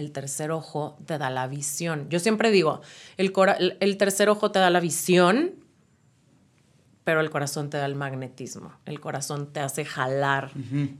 el tercer ojo te da la visión. Yo siempre digo, el, cora- el- tercer ojo te da la visión, pero el corazón te da el magnetismo. El corazón te hace jalar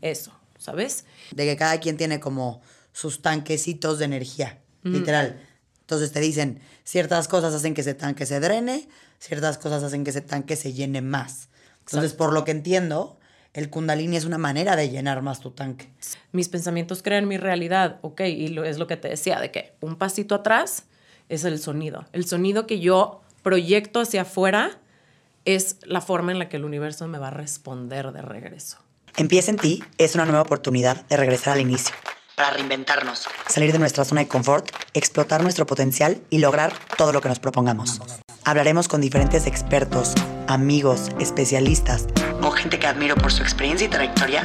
eso, ¿sabes? De que cada quien tiene como sus tanquecitos de energía, literal. Entonces te dicen, ciertas cosas hacen que ese tanque se drene, ciertas cosas hacen que ese tanque se llene más. Entonces, por lo que entiendo, el kundalini es una manera de llenar más tu tanque. Mis pensamientos crean mi realidad, ok, y lo, es lo que te decía, de que un pasito atrás es el sonido. El sonido que yo proyecto hacia afuera es la forma en la que el universo me va a responder de regreso. Empieza en ti es una nueva oportunidad de regresar al inicio. Para reinventarnos, salir de nuestra zona de confort, explotar nuestro potencial y lograr todo lo que nos propongamos. Hablaremos con diferentes expertos, amigos, especialistas o gente que admiro por su experiencia y trayectoria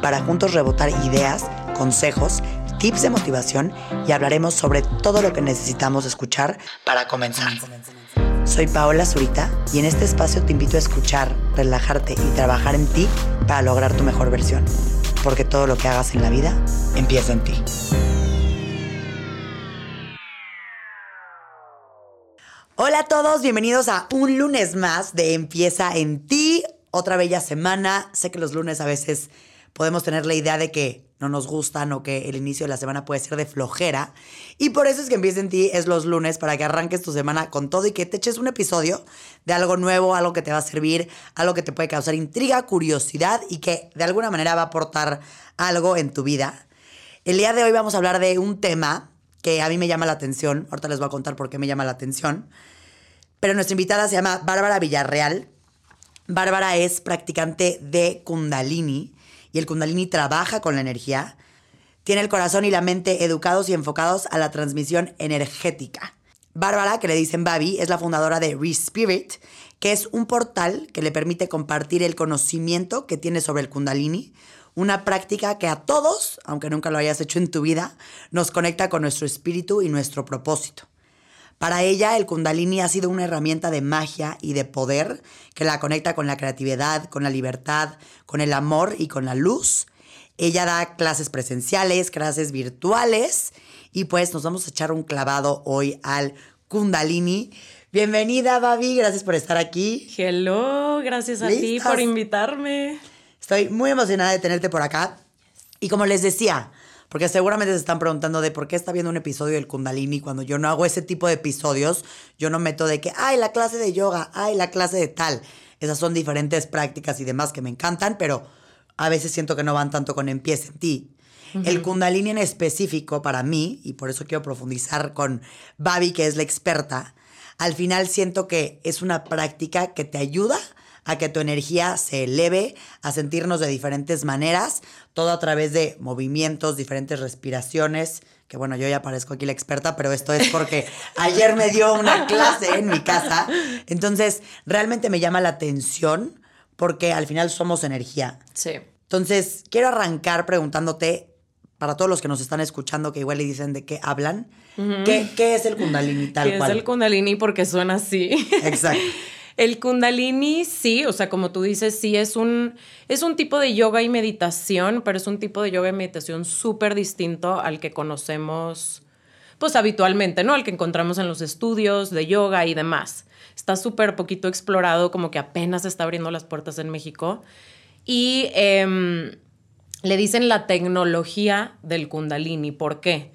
para juntos rebotar ideas, consejos, tips de motivación y hablaremos sobre todo lo que necesitamos escuchar para comenzar. Soy Paola Zurita y en este espacio te invito a escuchar, relajarte y trabajar en ti para lograr tu mejor versión. Porque todo lo que hagas en la vida empieza en ti. Hola a todos, bienvenidos a un lunes más de Empieza en ti. Otra bella semana. Sé que los lunes a veces podemos tener la idea de que no nos gustan o que el inicio de la semana puede ser de flojera. Y por eso es que Empieza en ti es los lunes para que arranques tu semana con todo y que te eches un episodio de algo nuevo, algo que te va a servir, algo que te puede causar intriga, curiosidad y que de alguna manera va a aportar algo en tu vida. El día de hoy vamos a hablar de un tema que a mí me llama la atención. Ahorita les voy a contar por qué me llama la atención. Pero nuestra invitada se llama Bárbara Villarreal. Bárbara es practicante de Kundalini y el Kundalini trabaja con la energía. Tiene el corazón y la mente educados y enfocados a la transmisión energética. Bárbara, que le dicen Babi, es la fundadora de Respirit, que es un portal que le permite compartir el conocimiento que tiene sobre el Kundalini, una práctica que a todos, aunque nunca lo hayas hecho en tu vida, nos conecta con nuestro espíritu y nuestro propósito. Para ella, el kundalini ha sido una herramienta de magia y de poder que la conecta con la creatividad, con la libertad, con el amor y con la luz. Ella da clases presenciales, clases virtuales y pues nos vamos a echar un clavado hoy al kundalini. Bienvenida, Babi, gracias por estar aquí. Hello, gracias a ti por invitarme. Estoy muy emocionada de tenerte por acá. Y como les decía, porque seguramente se están preguntando de por qué está viendo un episodio del Kundalini cuando yo no hago ese tipo de episodios, yo no meto de que, ay, la clase de yoga, ay, la clase de tal. Esas son diferentes prácticas y demás que me encantan, pero a veces siento que no van tanto con empieza en ti. El Kundalini en específico para mí, y por eso quiero profundizar con Babi, que es la experta, al final siento que es una práctica que te ayuda a que tu energía se eleve, a sentirnos de diferentes maneras, todo a través de movimientos, diferentes respiraciones, que bueno, yo ya parezco aquí la experta, pero esto es porque ayer me dio una clase en mi casa, entonces realmente me llama la atención porque al final somos energía. Sí. Entonces, quiero arrancar preguntándote, para todos los que nos están escuchando, que igual le dicen de qué hablan, ¿qué, qué es el kundalini tal ¿Qué cual? es el kundalini? Porque suena así. Exacto. El kundalini sí, o sea, como tú dices, sí es un, es un tipo de yoga y meditación, pero es un tipo de yoga y meditación súper distinto al que conocemos, pues habitualmente, ¿no? Al que encontramos en los estudios de yoga y demás. Está súper poquito explorado, como que apenas está abriendo las puertas en México. Y em, le dicen la tecnología del kundalini. ¿Por qué?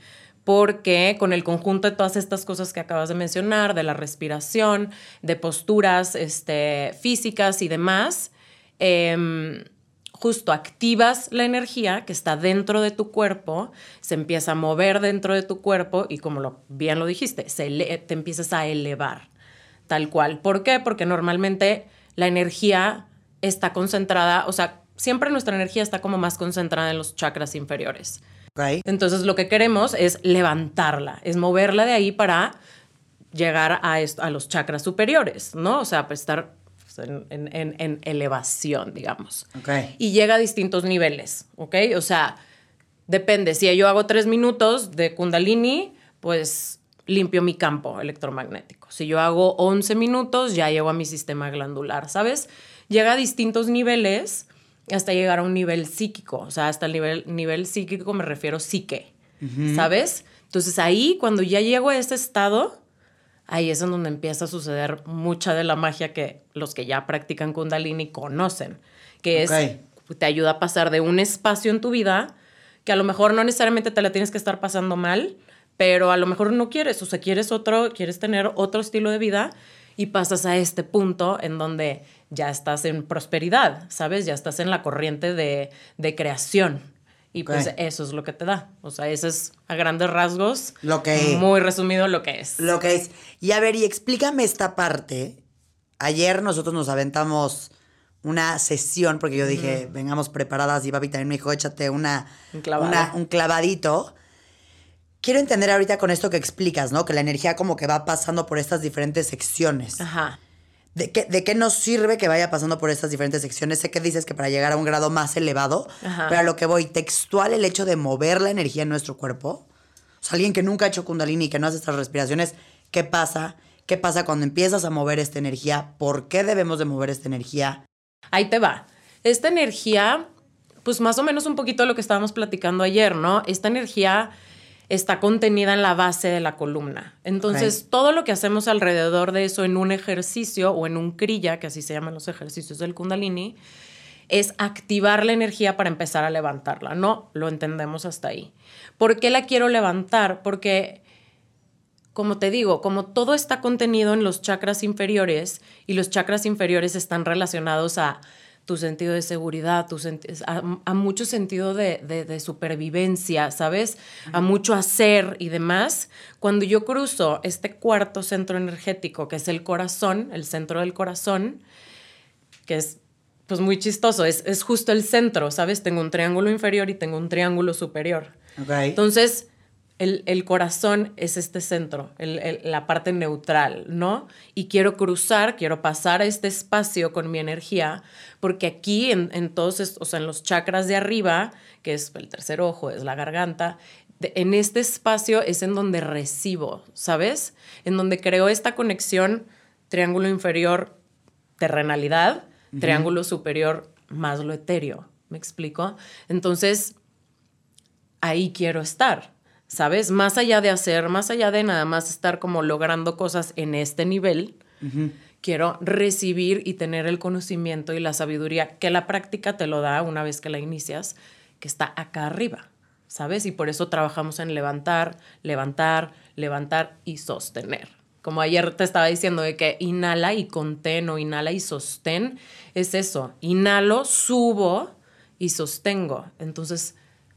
Porque con el conjunto de todas estas cosas que acabas de mencionar, de la respiración, de posturas este, físicas y demás, em, justo activas la energía que está dentro de tu cuerpo, se empieza a mover dentro de tu cuerpo y como lo, bien lo dijiste, se te empiezas a elevar, tal cual. ¿Por qué? Porque normalmente la energía está concentrada, o sea, siempre nuestra energía está como más concentrada en los chakras inferiores. Entonces lo que queremos es levantarla, es moverla de ahí para llegar a, esto- a los chakras superiores, ¿no? O sea, pues estar pues, en, en- elevación, digamos. Ok. Y llega a distintos niveles, ¿ok? O sea, depende. Si yo hago tres minutos de kundalini, pues limpio mi campo electromagnético. Si yo hago 11 minutos, ya llego a mi sistema glandular, ¿sabes? Llega a distintos niveles hasta llegar a un nivel psíquico. O sea, hasta el nivel, nivel psíquico me refiero psique, ¿sabes? Entonces ahí, cuando ya llego a ese estado, ahí es en donde empieza a suceder mucha de la magia que los que ya practican kundalini conocen, que es, te ayuda a pasar de un espacio en tu vida que a lo mejor no necesariamente te la tienes que estar pasando mal, pero a lo mejor no quieres, o sea, quieres otro, quieres tener otro estilo de vida y pasas a este punto en donde ya estás en prosperidad, ¿sabes? Ya estás en la corriente de, de creación. Y pues eso es lo que te da. O sea, eso es a grandes rasgos. Lo que. Muy resumido lo que es. Lo que es. Y a ver, y explícame esta parte. Ayer nosotros nos aventamos una sesión, porque yo dije, vengamos preparadas, y papi también me dijo, échate una, una, un clavadito. Quiero entender ahorita con esto que explicas, ¿no? Que la energía como que va pasando por estas diferentes secciones. Ajá. ¿De qué, ¿De qué nos sirve que vaya pasando por estas diferentes secciones? Sé que dices que para llegar a un grado más elevado, pero a lo que voy, textual el hecho de mover la energía en nuestro cuerpo. O sea, alguien que nunca ha hecho kundalini y que no hace estas respiraciones, ¿qué pasa? ¿Qué pasa cuando empiezas a mover esta energía? ¿Por qué debemos de mover esta energía? Ahí te va. Esta energía, pues más o menos un poquito lo que estábamos platicando ayer, ¿no? Esta energía está contenida en la base de la columna. Entonces, todo lo que hacemos alrededor de eso en un ejercicio o en un kriya, que así se llaman los ejercicios del kundalini, es activar la energía para empezar a levantarla. No, lo entendemos hasta ahí. ¿Por qué la quiero levantar? Porque, como te digo, como todo está contenido en los chakras inferiores y los chakras inferiores están relacionados a tu sentido de seguridad, tu a, mucho sentido de, supervivencia, ¿sabes? A mucho hacer y demás. Cuando yo cruzo este cuarto centro energético, que es el corazón, el centro del corazón, que es pues muy chistoso, es, es justo el centro, ¿sabes? Tengo un triángulo inferior y tengo un triángulo superior. Entonces, el, corazón es este centro, la parte neutral, ¿no? Y quiero cruzar, quiero pasar a este espacio con mi energía, porque aquí en, en todos, o sea, en los chakras de arriba, que es el tercer ojo, es la garganta, en este espacio es en donde recibo, ¿sabes? En donde creo esta conexión triángulo inferior, terrenalidad, triángulo superior, más lo etéreo, ¿me explico? Entonces, ahí quiero estar. ¿Sabes? Más allá de hacer, más allá de nada más estar como logrando cosas en este nivel, quiero recibir y tener el conocimiento y la sabiduría que la práctica te lo da una vez que la inicias, que está acá arriba, ¿sabes? Y por eso trabajamos en levantar, levantar, levantar y sostener. Como ayer te estaba diciendo de que inhala y contén o inhala y sostén, es eso. Inhalo, subo y sostengo. Entonces,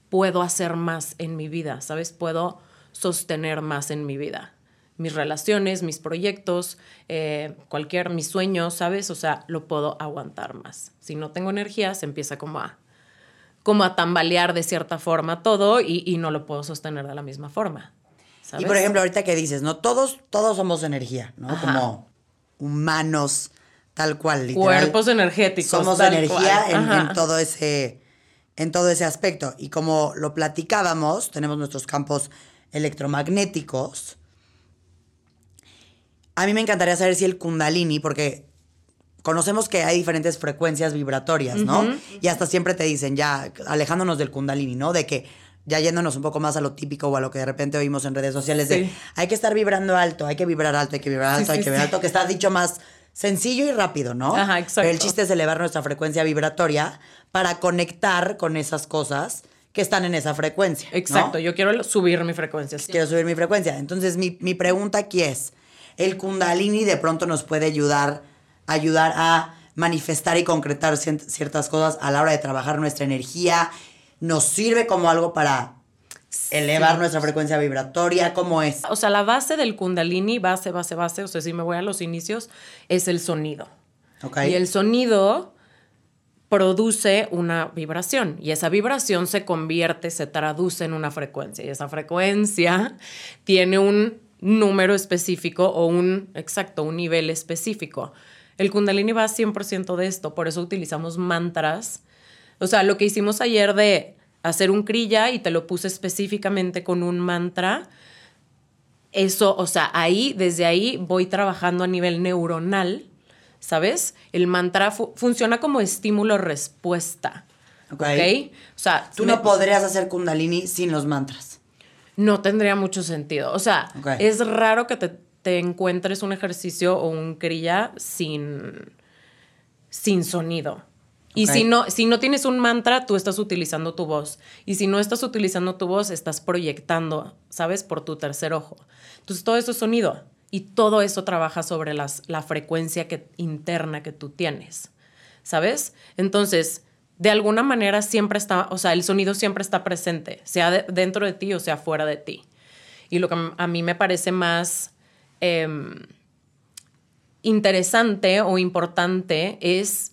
puedo hacer más en mi vida, ¿sabes? Puedo sostener más en mi vida. Mis relaciones, mis proyectos, eh, cualquier, mis sueños, ¿sabes? O sea, lo puedo aguantar más. Si no tengo energía, se empieza como a, como a tambalear de cierta forma todo y, no lo puedo sostener de la misma forma. Y por ejemplo, ahorita que dices, ¿no? Todos, todos somos energía, ¿no? Como humanos, tal cual. Literal. Cuerpos energéticos. Somos energía en, todo ese en todo ese aspecto. Y como lo platicábamos, tenemos nuestros campos electromagnéticos. A mí me encantaría saber si el kundalini, porque conocemos que hay diferentes frecuencias vibratorias, ¿no? Y hasta siempre te dicen, ya alejándonos del kundalini, ¿no? De que ya yéndonos un poco más a lo típico o a lo que de repente oímos en redes sociales de hay que estar vibrando alto, hay que vibrar alto, hay que vibrar alto, hay que vibrar alto, que está dicho más sencillo y rápido, ¿no? Ajá, exacto. Pero el chiste es elevar nuestra frecuencia vibratoria para conectar con esas cosas que están en esa frecuencia. Exacto, yo quiero subir mi frecuencia. Quiero subir mi frecuencia. Entonces, mi, pregunta aquí es, ¿el kundalini de pronto nos puede ayudar, ayudar a manifestar y concretar ciertas cosas a la hora de trabajar nuestra energía? ¿Nos sirve como algo para elevar nuestra frecuencia vibratoria? ¿Cómo es? O sea, la base del kundalini, base, base, base, o sea, si me voy a los inicios, es el sonido. Okay. Y el sonido produce una vibración y esa vibración se convierte, se traduce en una frecuencia y esa frecuencia tiene un número específico o un, exacto, un nivel específico. El kundalini va 100% de esto, por eso utilizamos mantras. O sea, lo que hicimos ayer de hacer un kriya y te lo puse específicamente con un mantra. Eso, o sea, ahí, desde ahí voy trabajando a nivel neuronal, ¿sabes? El mantra funciona como estímulo-respuesta. Ok. O sea, tú no podrías hacer kundalini sin los mantras. no tendría mucho sentido. O sea, es raro que te, te encuentres un ejercicio o un kriya sin, sin sonido. Y si no, si no tienes un mantra, tú estás utilizando tu voz. Y si no estás utilizando tu voz, estás proyectando, ¿sabes? Por tu tercer ojo. Entonces, todo eso es sonido. Y todo eso trabaja sobre las, la frecuencia que, interna que tú tienes. ¿Sabes? Entonces, de alguna manera siempre está, o sea, el sonido siempre está presente, sea de- dentro de ti o sea fuera de ti. Y lo que a mí me parece más em, interesante o importante es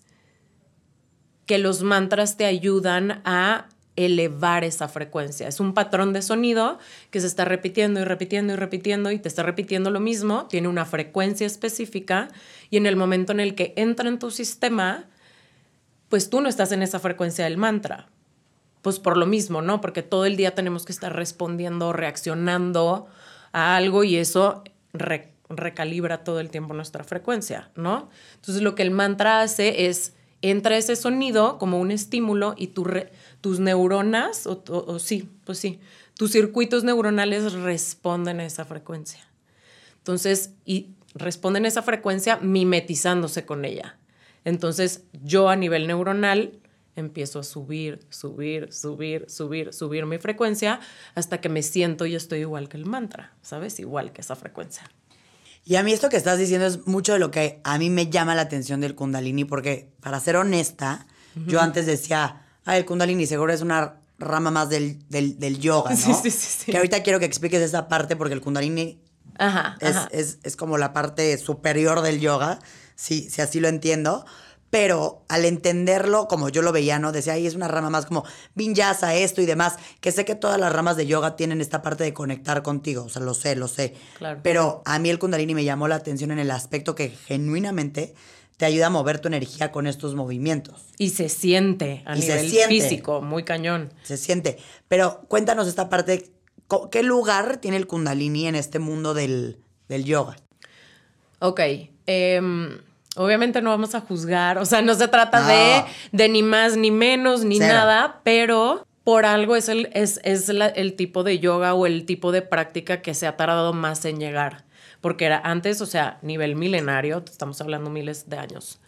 que los mantras te ayudan a elevar esa frecuencia. Es un patrón de sonido que se está repitiendo y repitiendo y repitiendo y te está repitiendo lo mismo, tiene una frecuencia específica y en el momento en el que entra en tu sistema, pues tú no estás en esa frecuencia del mantra. Pues por lo mismo, ¿no? Porque todo el día tenemos que estar respondiendo, reaccionando a algo y eso re- recalibra todo el tiempo nuestra frecuencia, ¿no? Entonces lo que el mantra hace es entra ese sonido como un estímulo y tus neuronas, o, o- o sí, pues sí, tus circuitos neuronales responden a esa frecuencia. Entonces, y responden a esa frecuencia mimetizándose con ella. Entonces, yo a nivel neuronal empiezo a subir, subir, subir, subir, subir mi frecuencia hasta que me siento y estoy igual que el mantra, ¿sabes? Igual que esa frecuencia. Y a mí esto que estás diciendo es mucho de lo que a mí me llama la atención del kundalini, porque para ser honesta, yo antes decía, ah, el kundalini seguro es una rama más del, del, del yoga, ¿no? Sí, sí, sí, sí. Que ahorita quiero que expliques esa parte, porque el kundalini Ajá, es, ajá. es- es como la parte superior del yoga, si, si así lo entiendo. Pero al entenderlo como yo lo veía, ¿no? Decía, ahí es una rama más como vinyasa, esto y demás. Que sé que todas las ramas de yoga tienen esta parte de conectar contigo. O sea, lo sé, lo sé. Claro. Pero a mí el Kundalini me llamó la atención en el aspecto que genuinamente te ayuda a mover tu energía con estos movimientos. Y se siente a Y se nivel siente. físico, muy cañón. Se siente. Pero cuéntanos esta parte. ¿Qué lugar tiene el Kundalini en este mundo del, del yoga? Ok. em, obviamente no vamos a juzgar, o sea, no se trata No. de, de ni más ni menos ni Cero. nada, pero por algo es, el, es, es la- el tipo de yoga o el tipo de práctica que se ha tardado más en llegar. Porque era antes, o sea, nivel milenario, estamos hablando miles de años,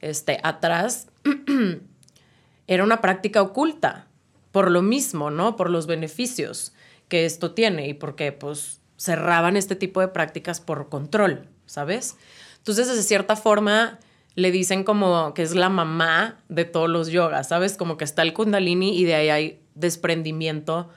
este, atrás, era una práctica oculta, por lo mismo, ¿no? Por los beneficios que esto tiene y porque pues cerraban este tipo de prácticas por control, ¿sabes? Entonces, de cierta forma, le dicen como que es la mamá de todos los yogas, ¿sabes? Como que está el kundalini y de ahí hay desprendimiento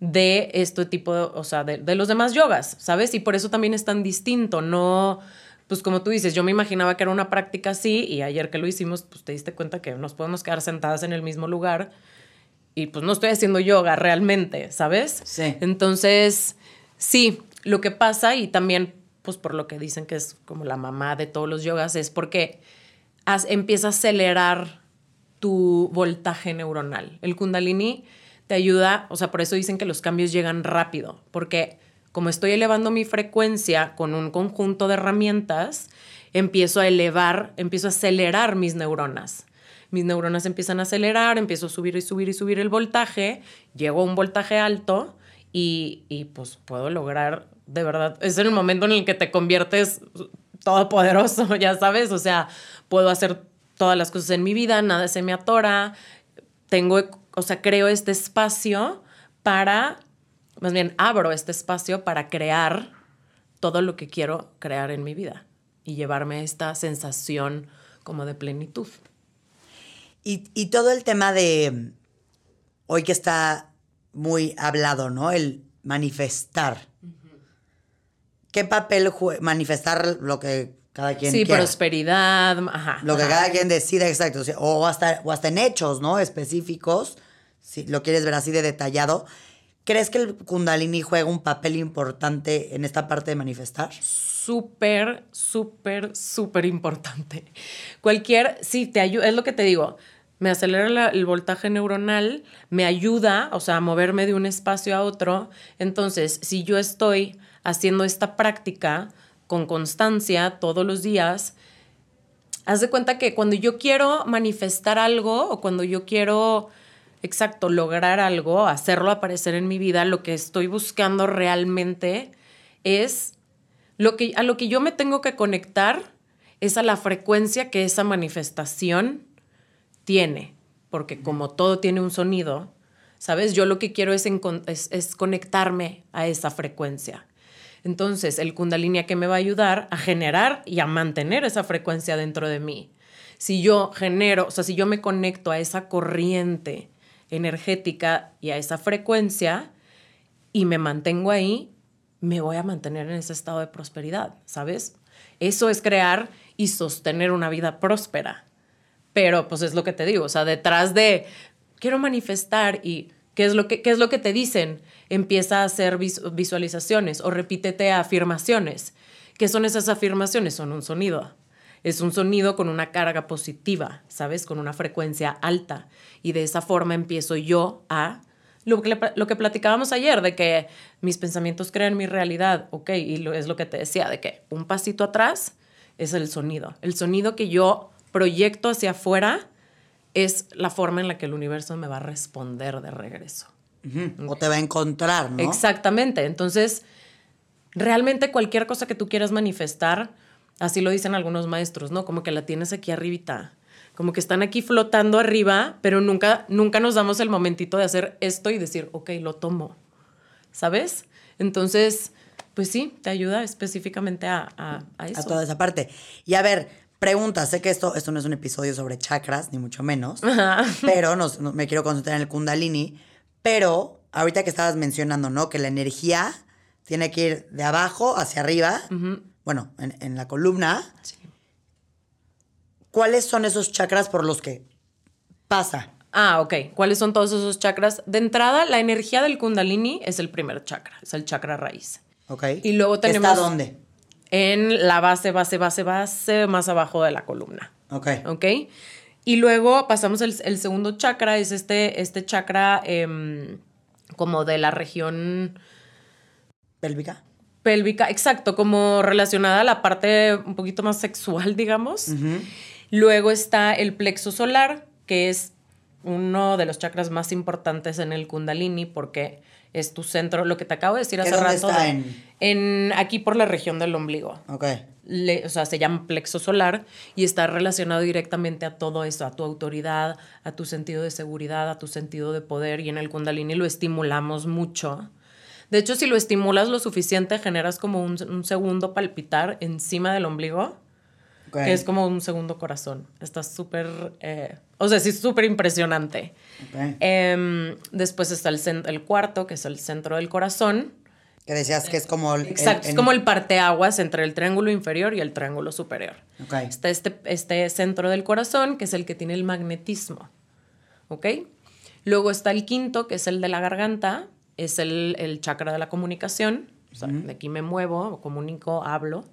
de este tipo de, o sea, de, de los demás yogas, ¿sabes? Y por eso también es tan distinto, no, pues como tú dices, yo me imaginaba que era una práctica así y ayer que lo hicimos, pues te diste cuenta que nos podemos quedar sentadas en el mismo lugar y pues no estoy haciendo yoga realmente, ¿sabes? Sí. Entonces, sí, lo que pasa y también, pues por lo que dicen que es como la mamá de todos los yogas, es porque has- empieza a acelerar tu voltaje neuronal. El kundalini te ayuda, o sea, por eso dicen que los cambios llegan rápido, porque como estoy elevando mi frecuencia con un conjunto de herramientas, empiezo a elevar, empiezo a acelerar mis neuronas. Mis neuronas empiezan a acelerar, empiezo a subir y subir y subir el voltaje, llego a un voltaje alto y, y pues puedo lograr, de verdad, es el momento en el que te conviertes todopoderoso, ya sabes, o sea, puedo hacer todas las cosas en mi vida, nada se me atora, tengo, o sea, creo este espacio para, más bien, abro este espacio para crear todo lo que quiero crear en mi vida y llevarme esta sensación como de plenitud. Y, y todo el tema de hoy que está muy hablado, ¿no? El manifestar. ¿Qué papel? Manifestar lo que cada quien sí, quiera. prosperidad, ajá. Lo que ajá. cada quien decida, exacto. O, hasta, o hasta en hechos, ¿no? Específicos, si lo quieres ver así de detallado. ¿Crees que el Kundalini juega un papel importante en esta parte de manifestar? súper, súper, súper importante. Cualquier, sí, te ayuda, es lo que te digo, me acelera la- el voltaje neuronal, me ayuda, o sea, a moverme de un espacio a otro. Entonces, si yo estoy haciendo esta práctica con constancia todos los días, haz de cuenta que cuando yo quiero manifestar algo o cuando yo quiero exacto, lograr algo, hacerlo aparecer en mi vida, lo que estoy buscando realmente es lo que, a lo que yo me tengo que conectar es a la frecuencia que esa manifestación tiene, porque como todo tiene un sonido, ¿sabes? Yo lo que quiero es, es, conectarme a esa frecuencia. Entonces, el kundalini que me va a ayudar a generar y a mantener esa frecuencia dentro de mí. Si yo genero, o sea, si yo me conecto a esa corriente energética y a esa frecuencia y me mantengo ahí, me voy a mantener en ese estado de prosperidad, ¿sabes? Eso es crear y sostener una vida próspera. Pero pues es lo que te digo, o sea, detrás de quiero manifestar y ¿qué es lo que, qué es lo que te dicen? Empieza a hacer visualizaciones o repítete afirmaciones. ¿Qué son esas afirmaciones? Son un sonido. Es un sonido con una carga positiva, ¿sabes? Con una frecuencia alta. Y de esa forma empiezo yo a lo que, lo que platicábamos ayer, de que mis pensamientos crean mi realidad, ok, y lo, es lo que te decía, de que un pasito atrás es el sonido. El sonido que yo proyecto hacia afuera es la forma en la que el universo me va a responder de regreso. O te va a encontrar, ¿no? Exactamente. Entonces, realmente cualquier cosa que tú quieras manifestar, así lo dicen algunos maestros, ¿no? Como que la tienes aquí arribita como que están aquí flotando arriba, pero nunca, nunca nos damos el momentito de hacer esto y decir, ok, lo tomo, ¿sabes? Entonces, pues sí, te ayuda específicamente a, a, eso. A toda esa parte. Y a ver, pregunta, sé que esto, esto no es un episodio sobre chakras, ni mucho menos, pero me quiero concentrar en el kundalini, pero ahorita que estabas mencionando, ¿no? Que la energía tiene que ir de abajo hacia arriba, bueno, en, en, la columna, sí. ¿cuáles son esos chakras por los que pasa? Ah, ok. ¿Cuáles son todos esos chakras? De entrada, la energía del kundalini es el primer chakra, es el chakra raíz. Ok. Y luego tenemos... ¿Está dónde? En la base, base, base, base, más abajo de la columna. Ok. Ok. Y luego pasamos el, el segundo chakra, es este, este chakra em, como de la región... Pélvica pélvica, exacto, como relacionada a la parte un poquito más sexual, digamos. Luego está el plexo solar, que es uno de los chakras más importantes en el kundalini porque es tu centro, lo que te acabo de decir hace rato. Está en? aquí por la región del ombligo. Ok. o sea, se llama plexo solar y está relacionado directamente a todo eso, a tu autoridad, a tu sentido de seguridad, a tu sentido de poder y en el kundalini lo estimulamos mucho. De hecho, si lo estimulas lo suficiente, generas como un, un segundo palpitar encima del ombligo que es como un segundo corazón. Está súper, eh, o sea, sí, súper impresionante. Em, después está el, el cuarto, que es el centro del corazón. Que decías que es como el... Exacto, es como el parteaguas entre el triángulo inferior y el triángulo superior. Está este, este centro del corazón, que es el que tiene el magnetismo. ¿Ok? Luego está el quinto, que es el de la garganta, es el, el chakra de la comunicación. O sea, de aquí me muevo, comunico, hablo.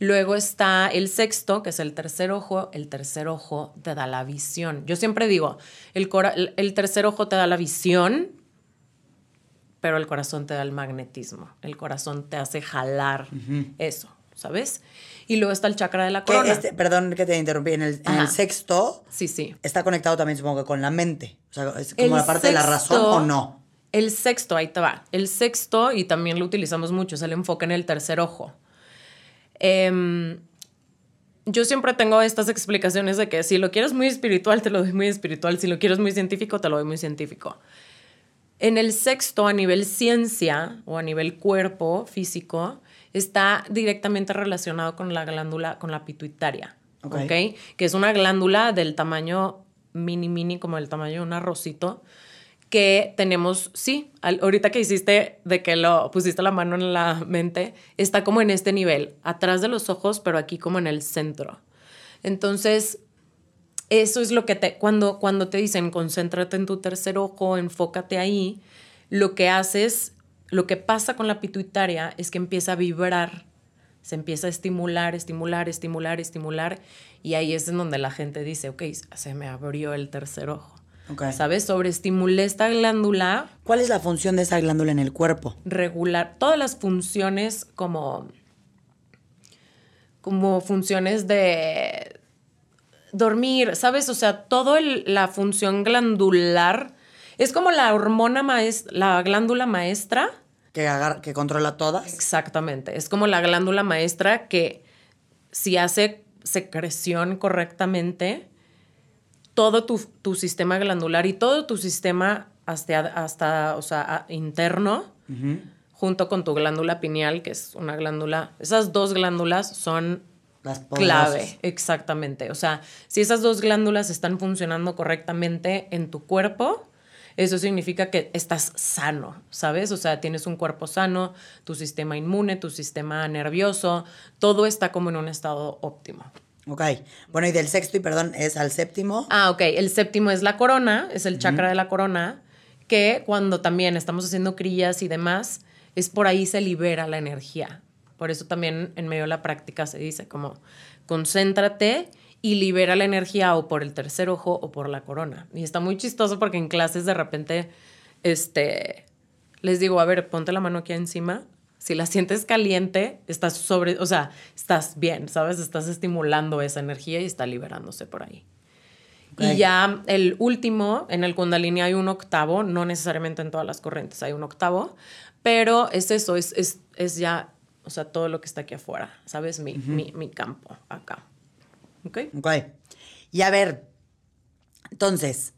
Luego está el sexto, que es el tercer ojo. El tercer ojo te da la visión. Yo siempre digo, el, el tercer ojo te da la visión, pero el corazón te da el magnetismo. El corazón te hace jalar eso, ¿sabes? Y luego está el chakra de la corona. Este, perdón que te interrumpí. En el, sexto. Sí, sí. Está conectado también, supongo que con la mente. O sea, es como la parte de la razón o no. El sexto, ahí te va. El sexto, y también lo utilizamos mucho, es el enfoque en el tercer ojo. Em, yo siempre tengo estas explicaciones de que si lo quieres muy espiritual, te lo doy muy espiritual, si lo quieres muy científico, te lo doy muy científico. En el sexto, a nivel ciencia o a nivel cuerpo físico, está directamente relacionado con la glándula, con la pituitaria, Que es una glándula del tamaño mini, mini, como el tamaño de un arrocito, que tenemos, sí, ahorita que hiciste de que lo pusiste la mano en la mente, está como en este nivel, atrás de los ojos, pero aquí como en el centro. Entonces, eso es lo que te, cuando, cuando te dicen concéntrate en tu tercer ojo, enfócate ahí, lo que haces, lo que pasa con la pituitaria es que empieza a vibrar, se empieza a estimular, estimular, estimular, estimular, y ahí es en donde la gente dice, ok, se me abrió el tercer ojo. ¿Sabes? Sobreestimulé esta glándula. ¿Cuál es la función de esa glándula en el cuerpo? Regular. Todas las funciones como. como funciones de dormir, ¿sabes? O sea, toda la función glandular Es como la hormona maestra, la glándula maestra. Que, agar- que controla todas. Exactamente. Es como la glándula maestra que si hace secreción correctamente, todo tu, tu sistema glandular y todo tu sistema hasta, hasta o sea, interno, junto con tu glándula pineal, que es una glándula, esas dos glándulas son Las clave, exactamente. O sea, si esas dos glándulas están funcionando correctamente en tu cuerpo, eso significa que estás sano, ¿sabes? O sea, tienes un cuerpo sano, tu sistema inmune, tu sistema nervioso, todo está como en un estado óptimo. Ok. Bueno, y del sexto, y perdón, es al séptimo. Ah, ok. El séptimo es la corona, es el chakra de la corona, que cuando también estamos haciendo crillas y demás, es por ahí se libera la energía. Por eso también en medio de la práctica se dice como concéntrate y libera la energía o por el tercer ojo o por la corona. Y está muy chistoso porque en clases de repente, este, les digo, a ver, ponte la mano aquí encima. Si la sientes caliente, estás sobre, o sea, estás bien, ¿sabes? Estás estimulando esa energía y está liberándose por ahí. Y ya el último, en el Kundalini hay un octavo, no necesariamente en todas las corrientes hay un octavo, pero es eso, es, es, es ya, o sea, todo lo que está aquí afuera, ¿sabes? Mi, mi, mi campo acá. ¿Ok? Ok. Y a ver, entonces,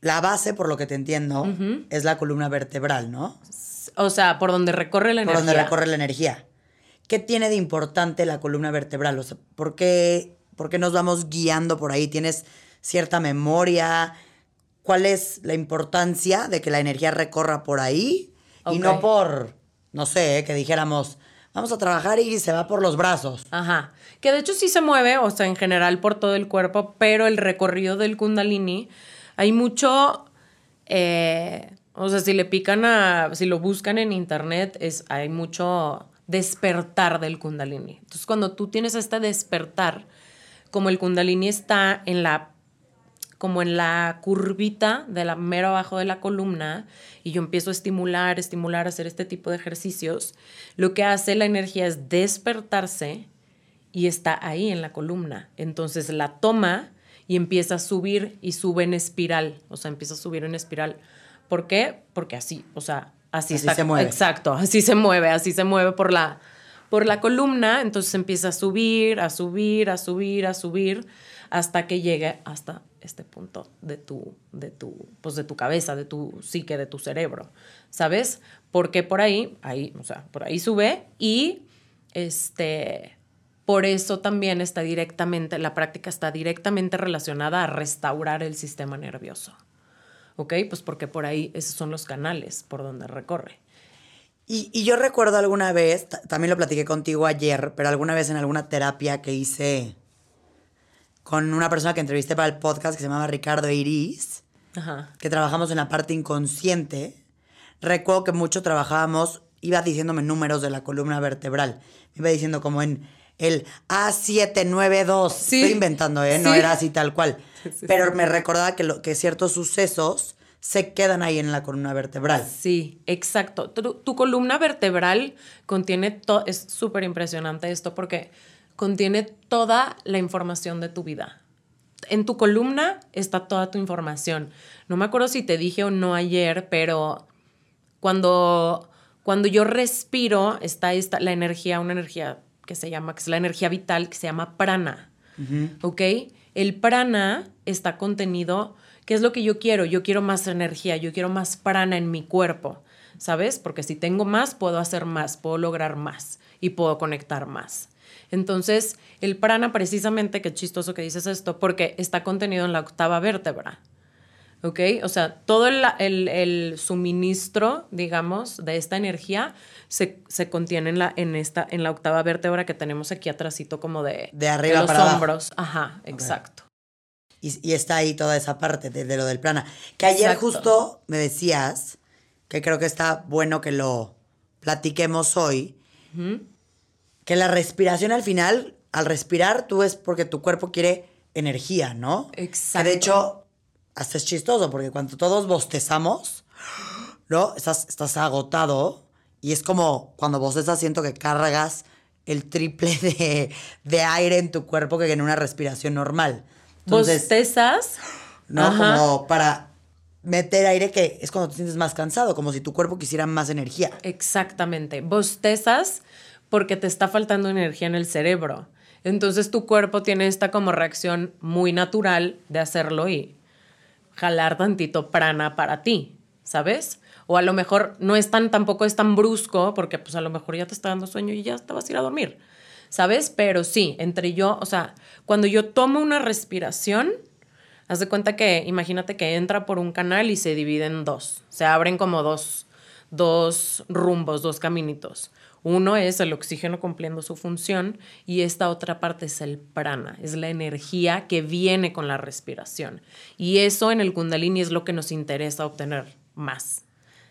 la base, por lo que te entiendo, es la columna vertebral, ¿no? O sea, por donde recorre la Por energía. donde recorre la energía. ¿Qué tiene de importante la columna vertebral? O sea, ¿por qué, por qué nos vamos guiando por ahí? ¿Tienes cierta memoria? ¿Cuál es la importancia de que la energía recorra por ahí? Y no por, no sé, que dijéramos, vamos a trabajar y se va por los brazos. Ajá. Que de hecho sí se mueve, o sea, en general por todo el cuerpo, pero el recorrido del Kundalini, hay mucho. eh, o sea, si le pican a. Si lo buscan en internet, es, hay mucho despertar del Kundalini. Entonces, cuando tú tienes este despertar, como el Kundalini está en la como en la curvita de la mero abajo de la columna y yo empiezo a estimular, estimular, hacer este tipo de ejercicios, lo que hace la energía es despertarse y está ahí en la columna. Entonces la toma y empieza a subir y sube en espiral, o sea, empieza a subir en espiral. ¿Por qué? Porque así, o sea, así, Así está. se mueve. Exacto, así se mueve, así se mueve por la, por la columna, entonces empieza a subir, a subir, a subir, a subir, hasta que llegue hasta este punto de tu, de tu, pues de tu cabeza, de tu psique, de tu cerebro, ¿sabes? Porque por ahí, ahí, o sea, por ahí sube y este, por eso también está directamente, la práctica está directamente relacionada a restaurar el sistema nervioso. ¿Ok? Pues porque por ahí esos son los canales por donde recorre. Y, y yo recuerdo alguna vez, ta- también lo platiqué contigo ayer, pero alguna vez en alguna terapia que hice con una persona que entrevisté para el podcast que se llamaba Ricardo Iris, Ajá. que trabajamos en la parte inconsciente, recuerdo que mucho trabajábamos, iba diciéndome números de la columna vertebral. Iba diciendo como en el A792. Sí. Estoy inventando, ¿eh? No Sí. era así tal cual. Sí, Pero me recordaba que, lo, que ciertos sucesos se quedan ahí en la columna vertebral. Sí, exacto. Tu, tu columna vertebral contiene todo, es súper impresionante esto porque contiene toda la información de tu vida. En tu columna está toda tu información. No me acuerdo si te dije o no ayer, pero cuando, cuando yo respiro está esta, la energía, una energía que se llama, que es la energía vital, que se llama prana. ¿Ok? El prana está contenido, ¿qué es lo que yo quiero? Yo quiero más energía, yo quiero más prana en mi cuerpo, ¿sabes? Porque si tengo más, puedo hacer más, puedo lograr más y puedo conectar más. Entonces, el prana precisamente, qué chistoso que dices esto, porque está contenido en la octava vértebra. ¿Ok? O sea, todo el, el- el suministro, digamos, de esta energía se, se contiene en la, en, esta, en la octava vértebra que tenemos aquí atrásito como de, De arriba los para abajo. hombros. Ajá, exacto. Y, y está ahí toda esa parte de, de lo del plana. Que ayer Exacto. justo me decías, que creo que está bueno que lo platiquemos hoy, que la respiración al final, al respirar, tú es porque tu cuerpo quiere energía, ¿no? Exacto. Que de hecho, hasta es chistoso, porque cuando todos bostezamos, ¿no? Estás, estás agotado y es como cuando bostezas siento que cargas el triple de, de aire en tu cuerpo que en una respiración normal. Entonces, Bostezas. ¿no? Ajá. Como para meter aire que es cuando te sientes más cansado, como si tu cuerpo quisiera más energía. Exactamente. Bostezas porque te está faltando energía en el cerebro. Entonces tu cuerpo tiene esta como reacción muy natural de hacerlo y jalar tantito prana para ti, ¿sabes? O a lo mejor no es tan, tampoco es tan brusco, porque pues a lo mejor ya te está dando sueño y ya te vas a ir a dormir, ¿sabes? Pero sí, entre yo, o sea, cuando yo tomo una respiración, haz de cuenta que, imagínate que entra por un canal y se divide en dos, se abren como dos, dos rumbos, dos caminitos. Uno es el oxígeno cumpliendo su función y esta otra parte es el prana, es la energía que viene con la respiración. Y eso en el kundalini es lo que nos interesa obtener más.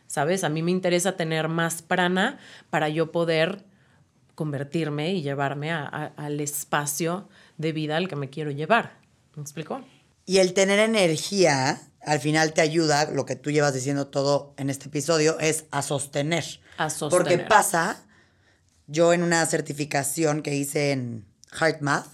¿Sabes? A mí me interesa tener más prana para yo poder convertirme y llevarme al espacio de vida al que me quiero llevar. ¿Me explico? Y el tener energía, al final te ayuda, lo que tú llevas diciendo todo en este episodio, es a sostener. A sostener. Porque pasa yo en una certificación que hice en HeartMath,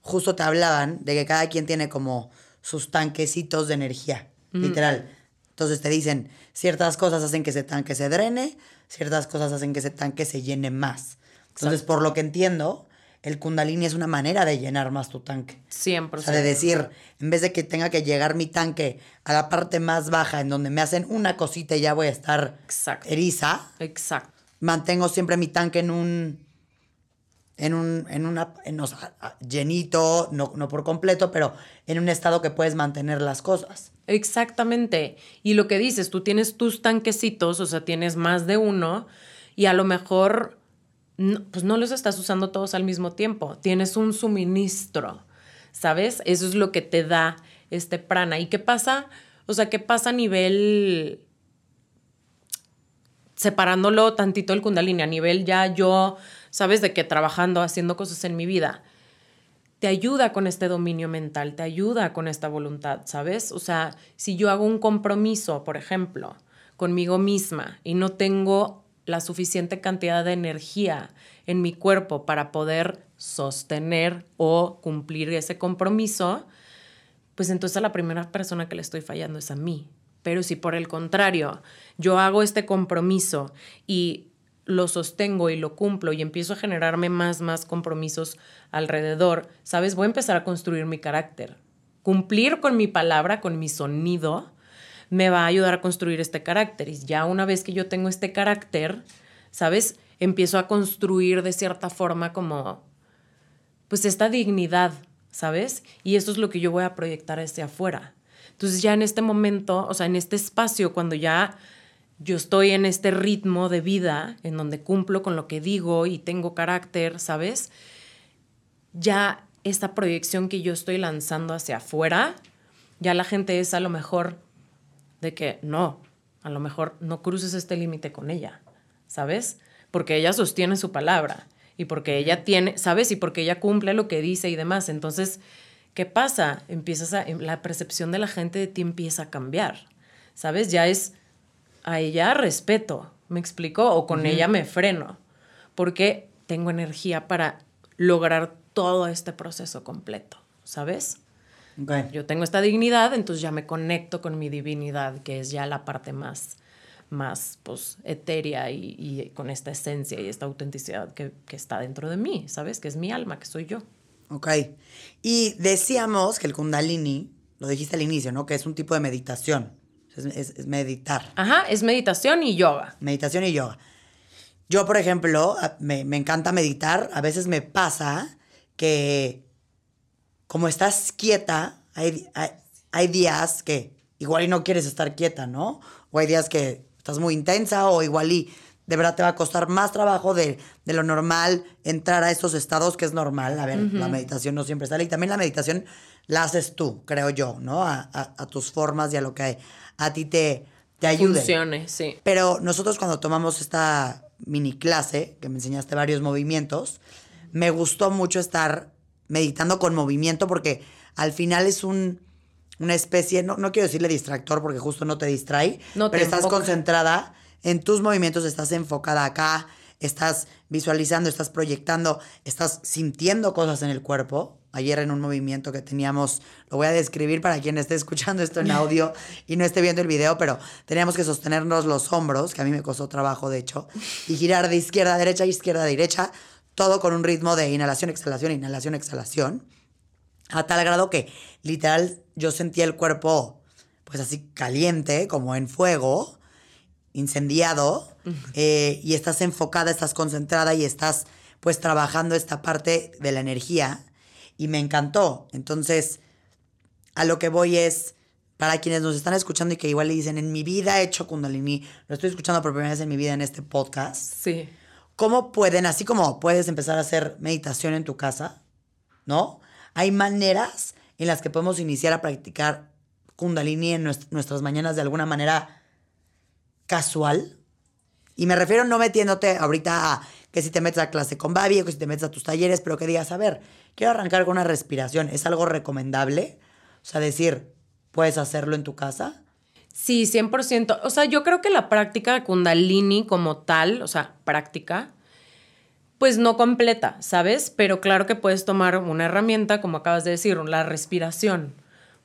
justo te hablaban de que cada quien tiene como sus tanquecitos de energía, literal. Entonces te dicen, ciertas cosas hacen que ese tanque se drene, ciertas cosas hacen que ese tanque se llene más. Entonces, por lo que entiendo, el kundalini es una manera de llenar más tu tanque. 100%. O sea, de decir, en vez de que tenga que llegar mi tanque a la parte más baja, en donde me hacen una cosita y ya voy a estar Exacto. eriza, Exacto. Mantengo siempre mi tanque en un en un en una en, o sea, llenito, no, no por completo, pero en un estado que puedes mantener las cosas. Exactamente. Y lo que dices, tú tienes tus tanquecitos, o sea, tienes más de uno y a lo mejor pues no los estás usando todos al mismo tiempo. Tienes un suministro, ¿sabes? Eso es lo que te da este prana. ¿Y qué pasa? O sea, ¿qué pasa a nivel separándolo tantito el kundalini, a nivel ya yo, sabes, de que trabajando, haciendo cosas en mi vida, te ayuda con este dominio mental, te ayuda con esta voluntad, ¿sabes? O sea, si yo hago un compromiso, por ejemplo, conmigo misma y no tengo la suficiente cantidad de energía en mi cuerpo para poder sostener o cumplir ese compromiso, pues entonces a la primera persona que le estoy fallando es a mí. Pero si por el contrario yo hago este compromiso y lo sostengo y lo cumplo y empiezo a generarme más, más compromisos alrededor, ¿sabes? Voy a empezar a construir mi carácter. Cumplir con mi palabra, con mi sonido, me va a ayudar a construir este carácter. Y ya una vez que yo tengo este carácter, ¿sabes? Empiezo a construir de cierta forma como, pues esta dignidad, ¿sabes? Y eso es lo que yo voy a proyectar hacia afuera. Entonces ya en este momento, o sea, en este espacio, cuando ya yo estoy en este ritmo de vida, en donde cumplo con lo que digo y tengo carácter, ¿sabes? Ya esta proyección que yo estoy lanzando hacia afuera, ya la gente es a lo mejor de que no, a lo mejor no cruces este límite con ella, ¿sabes? Porque ella sostiene su palabra y porque ella tiene, ¿sabes? Y porque ella cumple lo que dice y demás. Entonces, ¿qué pasa? Empiezas a, la percepción de la gente de ti empieza a cambiar, ¿sabes? Ya es a ella respeto, ¿me explico? O con ella me freno, porque tengo energía para lograr todo este proceso completo, ¿sabes? Okay. Yo tengo esta dignidad, entonces ya me conecto con mi divinidad, que es ya la parte más, más pues, etérea y, y con esta esencia y esta autenticidad que, que, está dentro de mí, ¿sabes? Que es mi alma, que soy yo. Ok. Y decíamos que el kundalini, lo dijiste al inicio, ¿no? Que es un tipo de meditación. Es, es, es, meditar. Ajá, es meditación y yoga. Meditación y yoga. Yo, por ejemplo, me, me encanta meditar. A veces me pasa que como estás quieta, hay, hay, hay, días que igual y no quieres estar quieta, ¿no? O hay días que estás muy intensa o igual y de verdad te va a costar más trabajo de, de lo normal entrar a esos estados que es normal. A ver, uh -huh. la meditación no siempre sale. Y también la meditación la haces tú, creo yo, ¿no? A, a, a tus formas y a lo que a ti te, te ayude. Funcione, sí. Pero nosotros cuando tomamos esta mini clase, que me enseñaste varios movimientos, me gustó mucho estar meditando con movimiento porque al final es un, una especie, no, no quiero decirle distractor porque justo no te distrae, no pero estás concentrada en tus movimientos, estás enfocada acá, estás visualizando, estás proyectando, estás sintiendo cosas en el cuerpo. Ayer en un movimiento que teníamos, lo voy a describir para quien esté escuchando esto en audio y no esté viendo el video, pero teníamos que sostenernos los hombros, que a mí me costó trabajo de hecho, y girar de izquierda a derecha, izquierda a derecha, todo con un ritmo de inhalación, exhalación, inhalación, exhalación, a tal grado que literal yo sentía el cuerpo pues así caliente, como en fuego, incendiado, eh, y estás enfocada, estás concentrada y estás pues trabajando esta parte de la energía y me encantó. Entonces, a lo que voy es, para quienes nos están escuchando y que igual le dicen, en mi vida he hecho kundalini, lo estoy escuchando por primera vez en mi vida en este podcast. Sí. ¿Cómo pueden, así como puedes empezar a hacer meditación en tu casa, ¿no? Hay maneras en las que podemos iniciar a practicar kundalini en nuestras mañanas de alguna manera casual. Y me refiero no metiéndote ahorita a que si te metes a clase con Babi o que si te metes a tus talleres, pero que digas, a ver, quiero arrancar con una respiración. ¿Es algo recomendable? O sea, decir, ¿puedes hacerlo en tu casa? Sí, 100%. O sea, yo creo que la práctica de kundalini como tal, o sea, práctica, pues no completa, ¿sabes? Pero claro que puedes tomar una herramienta, como acabas de decir, la respiración.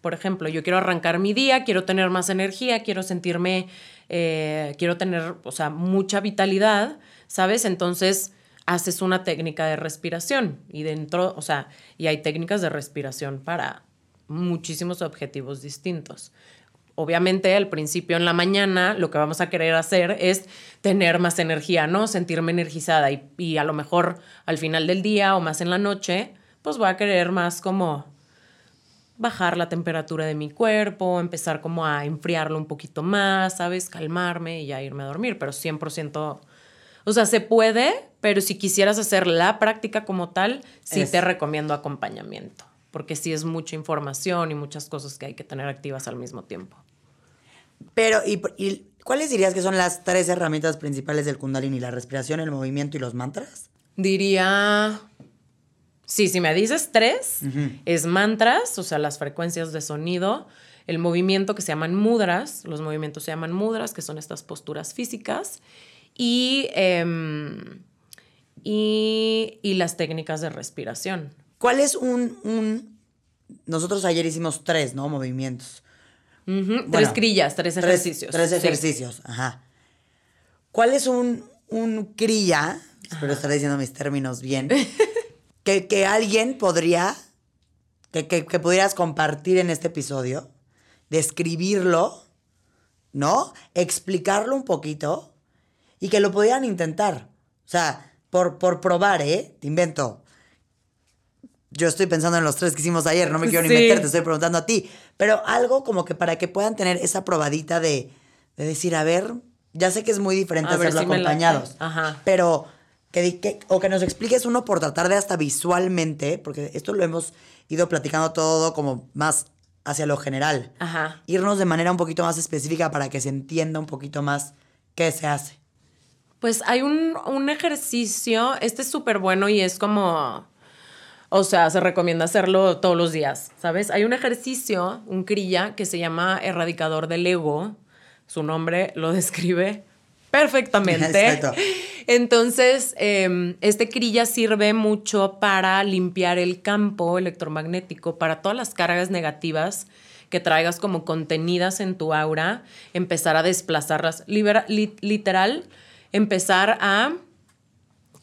Por ejemplo, yo quiero arrancar mi día, quiero tener más energía, quiero sentirme, eh, quiero tener, o sea, mucha vitalidad, ¿sabes? Entonces haces una técnica de respiración y dentro, o sea, y hay técnicas de respiración para muchísimos objetivos distintos. Obviamente al principio en la mañana lo que vamos a querer hacer es tener más energía, ¿no? Sentirme energizada y, y a lo mejor al final del día o más en la noche, pues voy a querer más como bajar la temperatura de mi cuerpo, empezar como a enfriarlo un poquito más, ¿sabes? Calmarme y ya irme a dormir, pero 100%, o sea, se puede, pero si quisieras hacer la práctica como tal, sí te recomiendo acompañamiento, porque sí es mucha información y muchas cosas que hay que tener activas al mismo tiempo. Pero, ¿y, y cuáles dirías que son las tres herramientas principales del Kundalini? ¿La respiración, el movimiento y los mantras? Diría Sí, si me dices tres, es mantras, o sea, las frecuencias de sonido, el movimiento que se llaman mudras, los movimientos se llaman mudras, que son estas posturas físicas, y, em, y, las técnicas de respiración. ¿Cuál es un, Nosotros ayer hicimos tres, ¿no? Movimientos. tres grillas, tres ejercicios. Tres, ejercicios, ajá. ¿Cuál es un, un crilla? Espero estar diciendo mis términos bien. que, alguien podría, que, que, pudieras compartir en este episodio, describirlo, ¿no? Explicarlo un poquito y que lo pudieran intentar. O sea, por, por probar, ¿eh? Te invento. Yo estoy pensando en los tres que hicimos ayer, no me quiero ni meter, te estoy preguntando a ti. Pero algo como que para que puedan tener esa probadita de, decir, a ver, ya sé que es muy diferente hacerlo acompañados. Ajá. Pero que, o que nos expliques uno por tratar de hasta visualmente, porque esto lo hemos ido platicando todo como más hacia lo general. Ajá. Irnos de manera un poquito más específica para que se entienda un poquito más qué se hace. Pues hay un, un ejercicio, este es súper bueno y es como, o sea, se recomienda hacerlo todos los días, ¿sabes? Hay un ejercicio, un crilla, que se llama erradicador del ego. Su nombre lo describe perfectamente. Entonces, em, este crilla sirve mucho para limpiar el campo electromagnético, para todas las cargas negativas que traigas como contenidas en tu aura, empezar a desplazarlas, literal, empezar a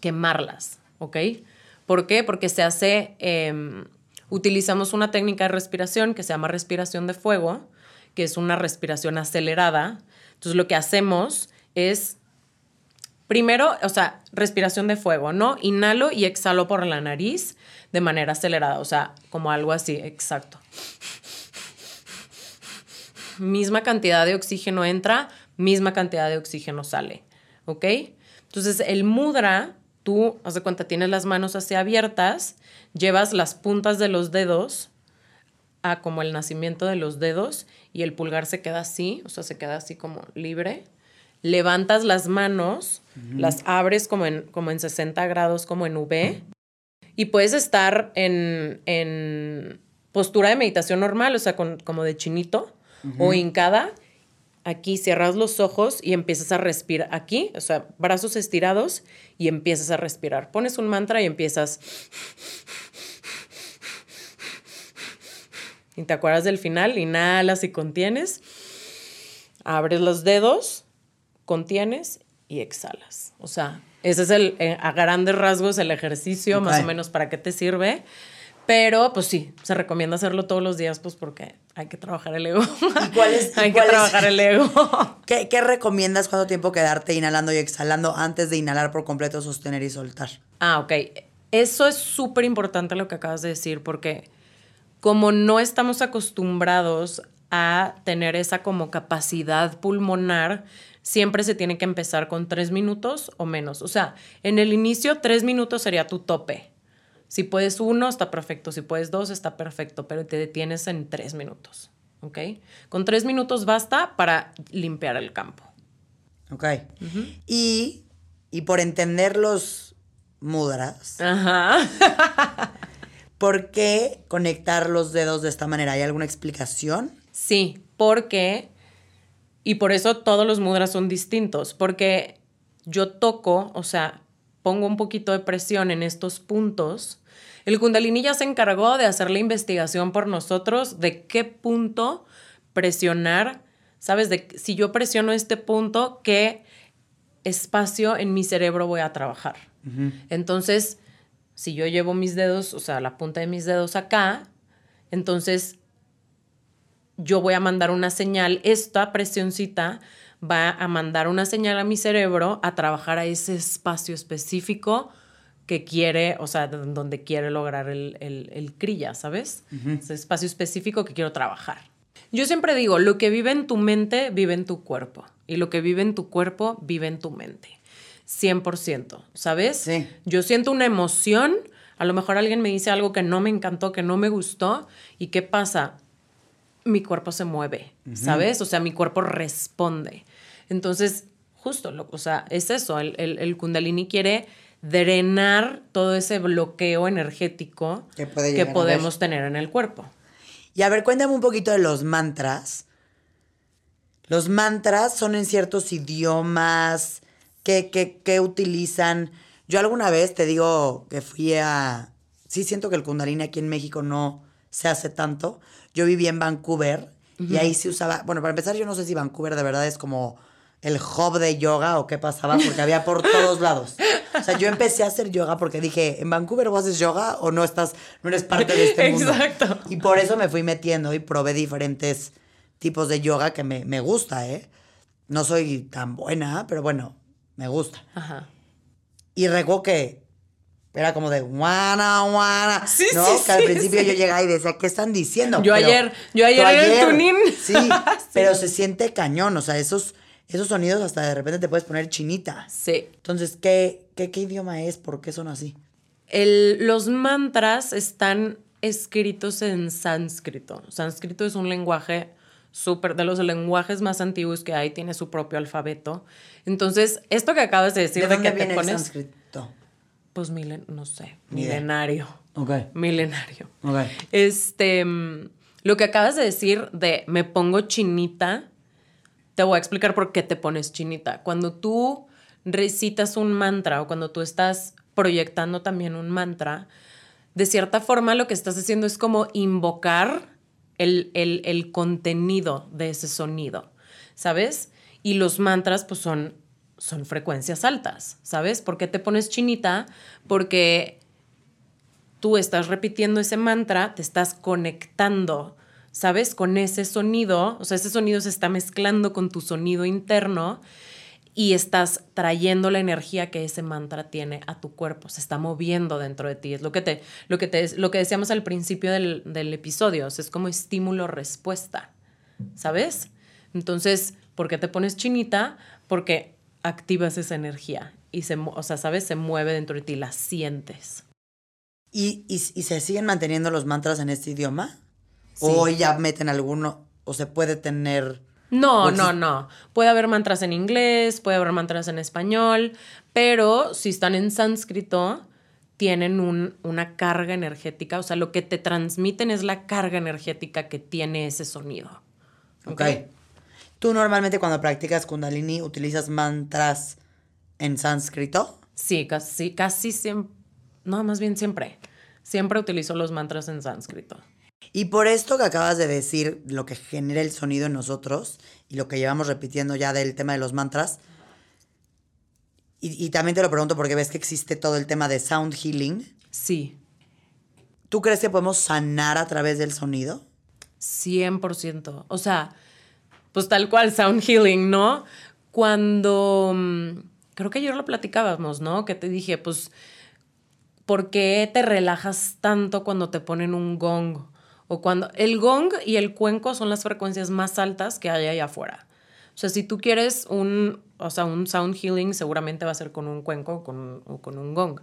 quemarlas, ¿ok? ¿Por qué? Porque se hace, em, utilizamos una técnica de respiración que se llama respiración de fuego, que es una respiración acelerada. Entonces lo que hacemos es, primero, o sea, respiración de fuego, ¿no? Inhalo y exhalo por la nariz de manera acelerada, o sea, como algo así, exacto. Misma cantidad de oxígeno entra, misma cantidad de oxígeno sale, ¿ok? Entonces, el mudra, tú, haz de cuenta, tienes las manos así abiertas, llevas las puntas de los dedos a como el nacimiento de los dedos y el pulgar se queda así, o sea, se queda así como libre levantas las manos, las abres como en, como en 60 grados, como en V, y puedes estar en, postura de meditación normal, o sea, como de chinito o hincada, aquí cierras los ojos y empiezas a respirar aquí, o sea, brazos estirados y empiezas a respirar. Pones un mantra y empiezas... Y te acuerdas del final, inhalas y contienes, abres los dedos, contienes y exhalas. O sea, ese es el, eh, a grandes rasgos, el ejercicio, más o menos para qué te sirve. Pero, pues sí, se recomienda hacerlo todos los días, pues porque hay que trabajar el ego. ¿Y cuál es, hay que trabajar el ego. ¿Qué, ¿Qué, recomiendas cuánto tiempo quedarte inhalando y exhalando antes de inhalar por completo, sostener y soltar? Ah, ok. Eso es súper importante lo que acabas de decir, porque como no estamos acostumbrados a tener esa como capacidad pulmonar, siempre se tiene que empezar con tres minutos o menos. O sea, en el inicio, tres minutos sería tu tope si puedes uno, está perfecto. Si puedes dos, está perfecto, pero te detienes en tres minutos. ¿Ok? Con tres minutos basta para limpiar el campo. Ok. y, y, por entender los mudras. Ajá. ¿Por qué conectar los dedos de esta manera? ¿Hay alguna explicación? Sí, porque. Y por eso todos los mudras son distintos. Porque yo toco, o sea, pongo un poquito de presión en estos puntos, el Kundalini ya se encargó de hacer la investigación por nosotros de qué punto presionar, ¿sabes? De si yo presiono este punto, qué espacio en mi cerebro voy a trabajar. Entonces, si yo llevo mis dedos, o sea, la punta de mis dedos acá, entonces yo voy a mandar una señal, esta presioncita va a mandar una señal a mi cerebro a trabajar a ese espacio específico que quiere, o sea, donde quiere lograr el, el, crilla, ¿sabes? Ese espacio específico que quiero trabajar. Yo siempre digo, lo que vive en tu mente, vive en tu cuerpo. Y lo que vive en tu cuerpo, vive en tu mente. 100%, ¿sabes? Sí. Yo siento una emoción, a lo mejor alguien me dice algo que no me encantó, que no me gustó, ¿y qué pasa? Mi cuerpo se mueve, ¿sabes? O sea, mi cuerpo responde. Entonces, justo, lo, o sea, es eso, el, el, kundalini quiere drenar todo ese bloqueo energético que, podemos tener en el cuerpo. Y a ver, cuéntame un poquito de los mantras. Los mantras son en ciertos idiomas que, que, utilizan. Yo alguna vez te digo que fui a... Sí siento que el kundalini aquí en México no se hace tanto. Yo viví en Vancouver y ahí se usaba... Bueno, para empezar, yo no sé si Vancouver de verdad es como el hub de yoga o qué pasaba, porque había por todos lados. O sea, yo empecé a hacer yoga porque dije, ¿en Vancouver vos haces yoga o no estás, no eres parte de este mundo? Exacto. Y por eso me fui metiendo y probé diferentes tipos de yoga que me, me gusta, ¿eh? No soy tan buena, pero bueno, me gusta. Ajá. Y recuerdo que era como de guana, guana. Sí, ¿no? que al principio yo llegaba y decía, ¿qué están diciendo? Yo ayer, yo ayer, en el tuning. Sí, pero se siente cañón. O sea, esos esos sonidos hasta de repente te puedes poner chinita. Sí. Entonces, ¿qué, qué, idioma es? ¿Por qué son así? El, los mantras están escritos en sánscrito. Sánscrito es un lenguaje súper, de los lenguajes más antiguos que hay, tiene su propio alfabeto. Entonces, esto que acabas de decir de, que te pones... El sánscrito? Pues milen, no sé, milenario. Ok. Milenario. Ok. Este, mm, lo que acabas de decir de me pongo chinita, te voy a explicar por qué te pones chinita. Cuando tú recitas un mantra o cuando tú estás proyectando también un mantra, de cierta forma lo que estás haciendo es como invocar el, el, contenido de ese sonido, ¿sabes? Y los mantras pues son, son frecuencias altas, ¿sabes? ¿Por qué te pones chinita? Porque tú estás repitiendo ese mantra, te estás conectando ¿sabes? Con ese sonido, o sea, ese sonido se está mezclando con tu sonido interno y estás trayendo la energía que ese mantra tiene a tu cuerpo, se está moviendo dentro de ti. Es lo que, te, lo que, te, lo que decíamos al principio del, episodio, es como estímulo-respuesta, ¿sabes? Entonces, ¿por qué te pones chinita? Porque activas esa energía y se, o sea, ¿sabes? Se mueve dentro de ti, la sientes. ¿Y, y se siguen manteniendo los mantras en este idioma? O ya meten alguno, o se puede tener... No, no, no. Puede haber mantras en inglés, puede haber mantras en español, pero si están en sánscrito, tienen una carga energética, o sea, lo que te transmiten es la carga energética que tiene ese sonido. Ok. ¿Tú normalmente cuando practicas Kundalini utilizas mantras en sánscrito? Sí, casi, casi siempre, no, más bien siempre. Siempre utilizo los mantras en sánscrito. Y por esto que acabas de decir, lo que genera el sonido en nosotros y lo que llevamos repitiendo ya del tema de los mantras, y, y también te lo pregunto porque ves que existe todo el tema de sound healing. Sí, ¿Tú crees que podemos sanar a través del sonido? 100%. O sea, pues tal cual, sound healing, ¿no? Cuando, mm, creo que ayer lo platicábamos, ¿no? Que te dije, pues, ¿por qué te relajas tanto cuando te ponen un gong? O cuando el gong y el cuenco son las frecuencias más altas que hay allá afuera. O sea, si tú quieres un, o sea, un sound healing, seguramente va a ser con un cuenco o con, o con un gong.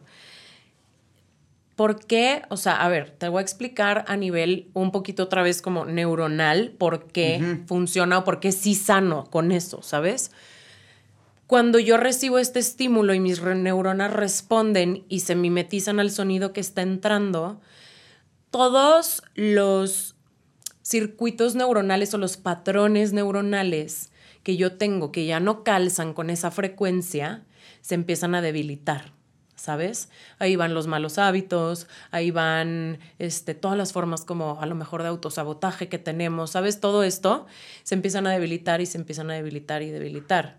¿Por qué? O sea, a ver, te voy a explicar a nivel un poquito otra vez como neuronal por qué funciona o por qué sí sano con eso, ¿sabes? Cuando yo recibo este estímulo y mis neuronas responden y se mimetizan al sonido que está entrando, todos los circuitos neuronales o los patrones neuronales que yo tengo que ya no calzan con esa frecuencia, se empiezan a debilitar. ¿Sabes? Ahí van los malos hábitos, ahí van este, todas las formas como a lo mejor de autosabotaje que tenemos, ¿sabes? Todo esto se empiezan a debilitar y se empiezan a debilitar y debilitar.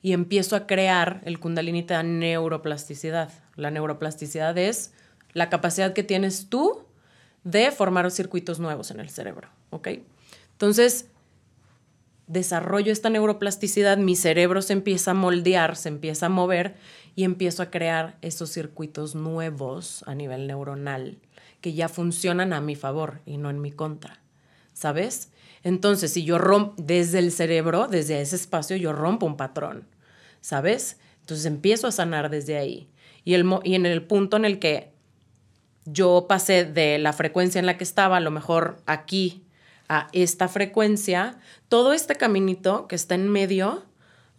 Y empiezo a crear, el kundalini te da neuroplasticidad. La neuroplasticidad es la capacidad que tienes tú de formar circuitos nuevos en el cerebro, ¿ok? Entonces, desarrollo esta neuroplasticidad, mi cerebro se empieza a moldear, se empieza a mover y empiezo a crear esos circuitos nuevos a nivel neuronal que ya funcionan a mi favor y no en mi contra, ¿sabes? Entonces, si yo rompo desde el cerebro, desde ese espacio, yo rompo un patrón, ¿sabes? Entonces empiezo a sanar desde ahí. Y, el, y en el punto en el que yo pasé de la frecuencia en la que estaba, a lo mejor aquí, a esta frecuencia, todo este caminito que está en medio,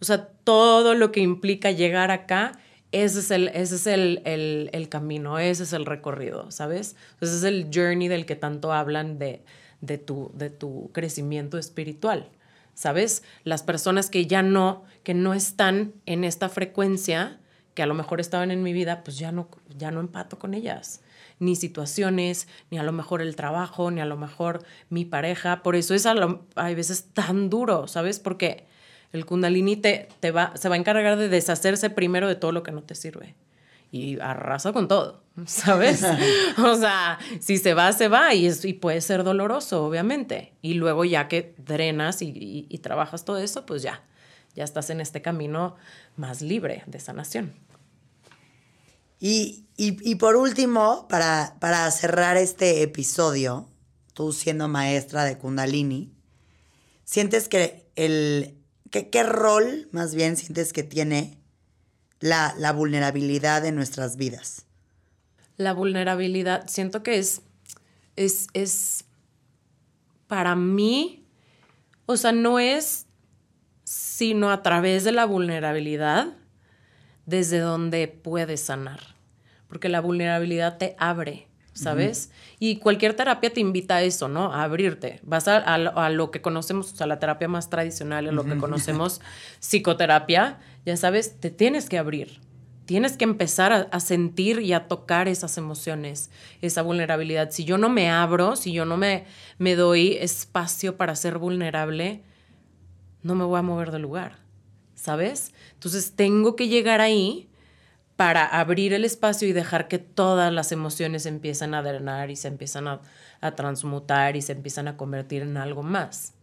o sea, todo lo que implica llegar acá, ese es el, ese es el, el- el camino, ese es el recorrido, ¿sabes? Ese es el journey del que tanto hablan de, de, tu, de tu crecimiento espiritual, ¿sabes? Las personas que ya no, que no están en esta frecuencia, que a lo mejor estaban en mi vida, pues ya no, ya no empato con ellas. Ni situaciones, ni a lo mejor el trabajo, ni a lo mejor mi pareja. Por eso es a hay veces tan duro, ¿sabes? Porque el kundalini te, te va, se va a encargar de deshacerse primero de todo lo que no te sirve. Y arrasa con todo, ¿sabes? o sea, si se va, se va y, es, y puede ser doloroso, obviamente. Y luego ya que drenas y, y- y trabajas todo eso, pues ya, ya estás en este camino más libre de sanación. Y, y- y por último, para, para cerrar este episodio, tú siendo maestra de Kundalini, ¿sientes que el... que- ¿Qué rol más bien sientes que tiene la, la vulnerabilidad en nuestras vidas? La vulnerabilidad, siento que es, es, es, para mí, o sea, no es sino a través de la vulnerabilidad desde donde puedes sanar. Porque la vulnerabilidad te abre, ¿sabes? Y cualquier terapia te invita a eso, ¿no? A abrirte. Vas a, a lo- a lo que conocemos, o sea, la terapia más tradicional, a lo que conocemos psicoterapia, ya sabes, te tienes que abrir. Tienes que empezar a, a sentir y a tocar esas emociones, esa vulnerabilidad. Si yo no me abro, si yo no me, me doy espacio para ser vulnerable, no me voy a mover del lugar, ¿sabes? Entonces tengo que llegar ahí para abrir el espacio y dejar que todas las emociones empiezan a drenar y se empiezan a, transmutar y se empiezan a convertir en algo más,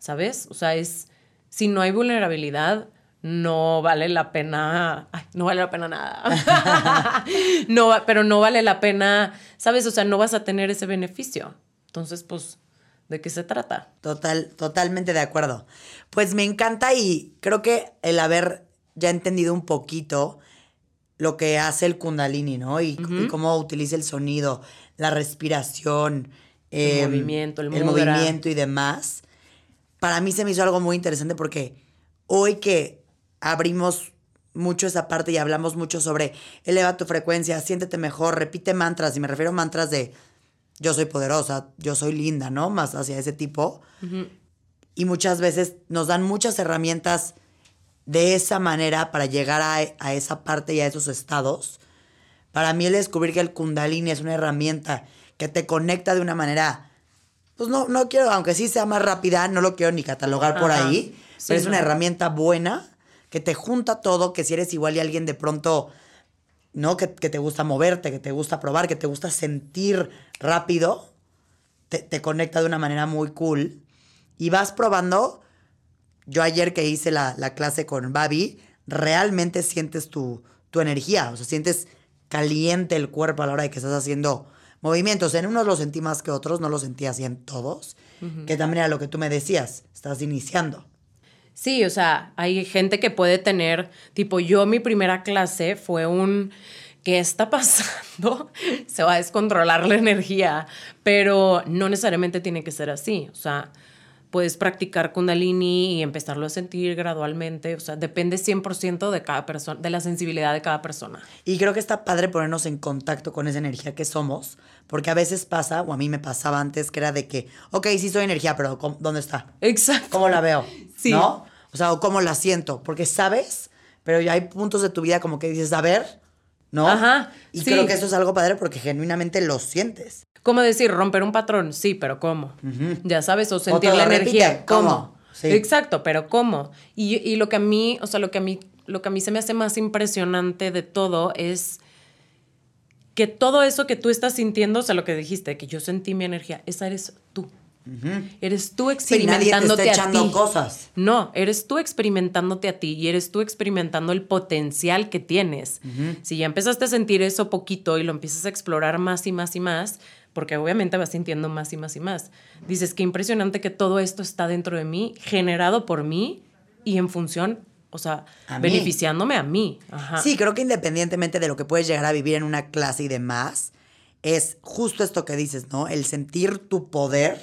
¿sabes? O sea, es, si no hay vulnerabilidad, no vale la pena, no vale la pena nada. no, pero no vale la pena, ¿sabes? O sea, no vas a tener ese beneficio. Entonces, pues, ¿de qué se trata? Total, totalmente de acuerdo. Pues me encanta y creo que el haber ya entendido un poquito lo que hace el kundalini, ¿no? Y, y cómo utiliza el sonido, la respiración, El em, movimiento, el el movimiento y demás. Para mí se me hizo algo muy interesante porque hoy que abrimos mucho esa parte y hablamos mucho sobre eleva tu frecuencia, siéntete mejor, repite mantras, y me refiero a mantras de yo soy poderosa, yo soy linda, ¿no? Más hacia ese tipo. y muchas veces nos dan muchas herramientas de esa manera para llegar a, a esa parte y a esos estados. Para mí el descubrir que el kundalini es una herramienta que te conecta de una manera, pues no, no quiero, aunque sí sea más rápida, no lo quiero ni catalogar por Ajá. ahí, Sí, pero es no. una herramienta buena que te junta todo, que si eres igual y alguien de pronto, ¿no? Que, que te gusta moverte, que te gusta probar, que te gusta sentir rápido, te, te conecta de una manera muy cool. Y vas probando. Yo ayer que hice la, la clase con Babi, realmente sientes tu, tu energía. O sea, sientes caliente el cuerpo a la hora de que estás haciendo movimientos. En unos lo sentí más que otros, no lo sentí así en todos. Que también era lo que tú me decías, estás iniciando. Sí, o sea, hay gente que puede tener, tipo, yo mi primera clase fue un, ¿qué está pasando? Se va a descontrolar la energía, pero no necesariamente tiene que ser así, o sea, puedes practicar kundalini y empezarlo a sentir gradualmente, o sea, depende 100% de cada persona, de la sensibilidad de cada persona. Y creo que está padre ponernos en contacto con esa energía que somos, porque a veces pasa, o a mí me pasaba antes, que era de que, ok, sí soy energía, pero ¿cómo- ¿dónde está? Exacto. ¿Cómo la veo? Sí. ¿No? O sea, o cómo la siento, porque sabes, pero ya hay puntos de tu vida como que dices, a ver, ¿no? Ajá, Y sí. creo que eso es algo padre porque genuinamente lo sientes. ¿Cómo decir? Romper un patrón, sí, pero ¿cómo? Ya sabes, o sentir la repite, energía, ¿cómo? ¿cómo? Sí. Exacto, pero ¿cómo? Y, y lo que a mí, o sea, lo que a mí, lo que a mí se me hace más impresionante de todo es que todo eso que tú estás sintiendo, o sea, lo que dijiste, que yo sentí mi energía, esa eres tú. Eres tú Sí, nadie te está experimentándote a ti. cosas. No, eres tú experimentándote a ti y eres tú experimentando el potencial que tienes. Si ya empezaste a sentir eso poquito y lo empiezas a explorar más y más y más, porque obviamente vas sintiendo más y más y más, dices que impresionante que todo esto está dentro de mí, generado por mí y en función, o sea, A beneficiándome a mí. Ajá. Sí, creo que independientemente de lo que puedes llegar a vivir en una clase y demás, es justo esto que dices, ¿no? El sentir tu poder,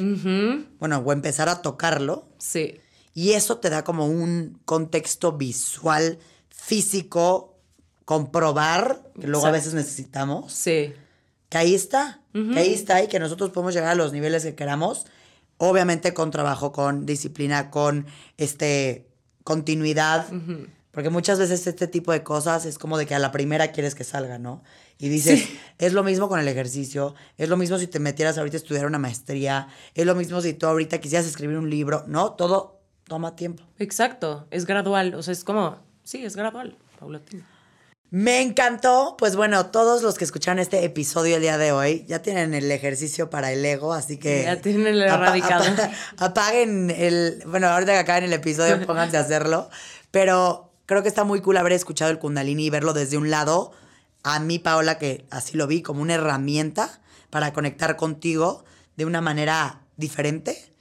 bueno, o empezar a tocarlo, Sí. y eso te da como un contexto visual, físico, comprobar, que luego a veces necesitamos, Sí. Que ahí está, que ahí está y que nosotros podemos llegar a los niveles que queramos, obviamente con trabajo, con disciplina, con este continuidad, porque muchas veces este tipo de cosas es como de que a la primera quieres que salga, ¿no? Y dices, Sí. es lo mismo con el ejercicio, es lo mismo si te metieras ahorita a estudiar una maestría, es lo mismo si tú ahorita quisieras escribir un libro, ¿no? Todo toma tiempo. Exacto. Es gradual. O sea, es como, sí, es gradual, paulatino. Me encantó. Pues bueno, todos los que escucharon este episodio el día de hoy ya tienen el ejercicio para el ego, así que. Ya tienen el erradicado. apa- apaguen el. Bueno, ahorita que acaben el episodio, pónganse a hacerlo. Pero creo que está muy cool haber escuchado el Kundalini y verlo desde un lado. A mí, Paola, que así lo vi como una herramienta para conectar contigo de una manera diferente.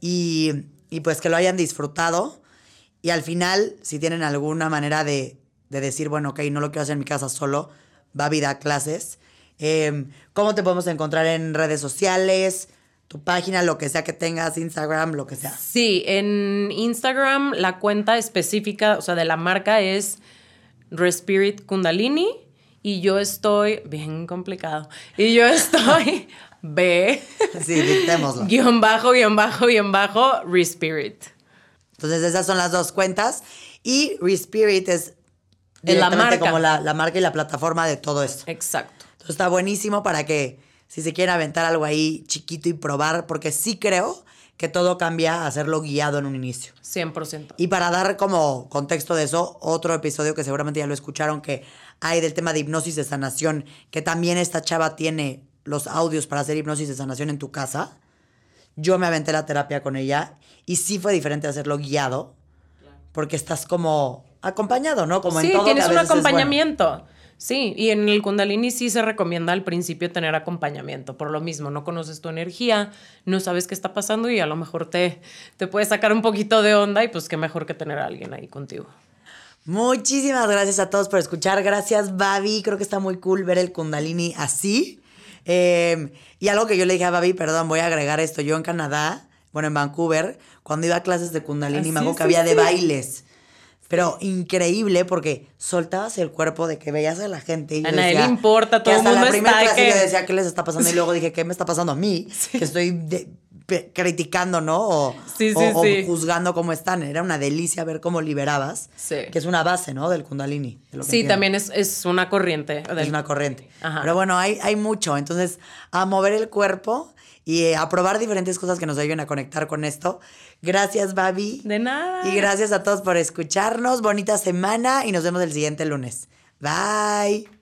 Y, y pues que lo hayan disfrutado. Y al final, si tienen alguna manera de, de decir, bueno, ok, no lo quiero hacer en mi casa solo, va a vida a clases. Eh, ¿Cómo te podemos encontrar en redes sociales? Tu página, lo que sea que tengas, Instagram, lo que sea. Sí, en Instagram la cuenta específica, o sea, de la marca es Respirit Kundalini y yo estoy, bien complicado, y yo estoy B, Sí, dictémoslo. guion bajo, guion bajo, guion bajo, Respirit. Entonces, esas son las dos cuentas. Y Respirit es Es la marca. como la, la marca y la plataforma de todo esto. Exacto. Entonces está buenísimo para que si se quieren aventar algo ahí chiquito y probar, porque sí creo que todo cambia a hacerlo guiado en un inicio. 100%. Y para dar como contexto de eso, otro episodio que seguramente ya lo escucharon, que hay del tema de hipnosis de sanación, que también esta chava tiene los audios para hacer hipnosis de sanación en tu casa. Yo me aventé la terapia con ella y sí fue diferente hacerlo guiado, porque estás como acompañado, ¿no? Como sí, en todo. que tienes a un bueno. acompañamiento. Sí, y en el Kundalini sí se recomienda al principio tener acompañamiento, por lo mismo, no conoces tu energía, no sabes qué está pasando y a lo mejor te, te puede sacar un poquito de onda y pues qué mejor que tener a alguien ahí contigo. Muchísimas gracias a todos por escuchar. Gracias, Babi. Creo que está muy cool ver el Kundalini así. Eh, y algo que yo le dije a Babi, perdón, voy a agregar esto. Yo en Canadá, bueno, en Vancouver, cuando iba a clases de Kundalini, me acuerdo que sí, había de bailes. Pero increíble porque soltabas el cuerpo de que veías a la gente. Y A nadie le importa, que todo el mundo la primera está que- yo decía, ¿qué les está pasando? Y luego dije, ¿qué me está pasando a mí? Que estoy de- pe- criticando, ¿no? O, Sí, o- sí, o sí. juzgando cómo están. Era una delicia ver cómo liberabas. Sí. Que es una base, ¿no? Del Kundalini. de lo que Sí, entiendo. también es, es una corriente. Es una corriente. Ajá. Pero bueno, hay, hay mucho. Entonces, a mover el cuerpo y eh, a probar diferentes cosas que nos ayuden a conectar con esto. Gracias, Babi. De nada. Y gracias a todos por escucharnos. Bonita semana y nos vemos el siguiente lunes. Bye.